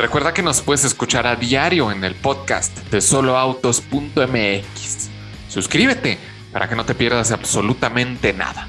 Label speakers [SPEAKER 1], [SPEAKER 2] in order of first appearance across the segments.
[SPEAKER 1] Recuerda que nos puedes escuchar a diario en el podcast de soloautos.mx. Suscríbete para que no te pierdas absolutamente nada.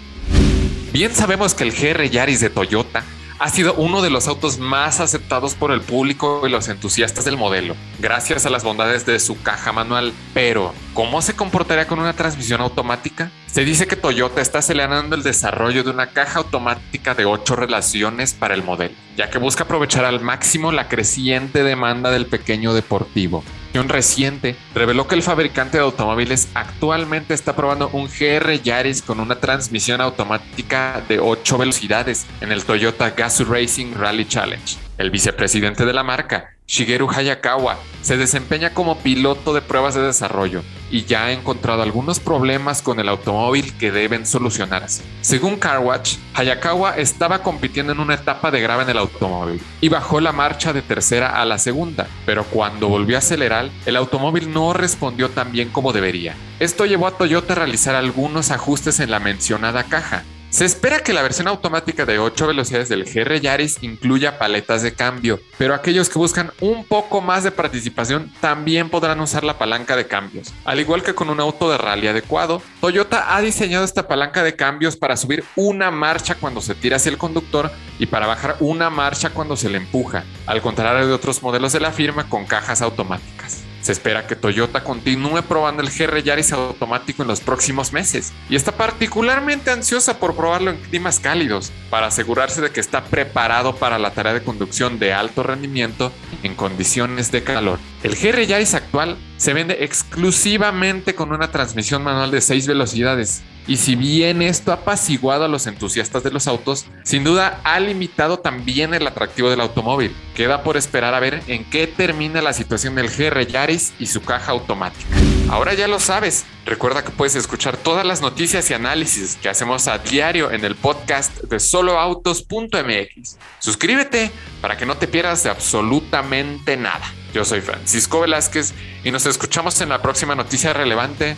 [SPEAKER 1] Bien sabemos que el GR Yaris de Toyota ha sido uno de los autos más aceptados por el público y los entusiastas del modelo, gracias a las bondades de su caja manual. Pero, ¿cómo se comportaría con una transmisión automática? Se dice que Toyota está acelerando el desarrollo de una caja automática de 8 relaciones para el modelo, ya que busca aprovechar al máximo la creciente demanda del pequeño deportivo reciente reveló que el fabricante de automóviles actualmente está probando un GR Yaris con una transmisión automática de 8 velocidades en el Toyota Gazoo Racing Rally Challenge. El vicepresidente de la marca, Shigeru Hayakawa, se desempeña como piloto de pruebas de desarrollo y ya ha encontrado algunos problemas con el automóvil que deben solucionarse. Según CarWatch, Hayakawa estaba compitiendo en una etapa de grava en el automóvil y bajó la marcha de tercera a la segunda, pero cuando volvió a acelerar, el automóvil no respondió tan bien como debería. Esto llevó a Toyota a realizar algunos ajustes en la mencionada caja, se espera que la versión automática de 8 velocidades del GR Yaris incluya paletas de cambio, pero aquellos que buscan un poco más de participación también podrán usar la palanca de cambios. Al igual que con un auto de rally adecuado, Toyota ha diseñado esta palanca de cambios para subir una marcha cuando se tira hacia el conductor y para bajar una marcha cuando se le empuja, al contrario de otros modelos de la firma con cajas automáticas. Se espera que Toyota continúe probando el GR Yaris automático en los próximos meses y está particularmente ansiosa por probarlo en climas cálidos para asegurarse de que está preparado para la tarea de conducción de alto rendimiento en condiciones de calor. El GR Yaris actual se vende exclusivamente con una transmisión manual de 6 velocidades y si bien esto ha apaciguado a los entusiastas de los autos, sin duda ha limitado también el atractivo del automóvil. Queda por esperar a ver en qué termina la situación del GR Yaris y su caja automática. Ahora ya lo sabes. Recuerda que puedes escuchar todas las noticias y análisis que hacemos a diario en el podcast de soloautos.mx. Suscríbete para que no te pierdas de absolutamente nada. Yo soy Francisco Velázquez y nos escuchamos en la próxima noticia relevante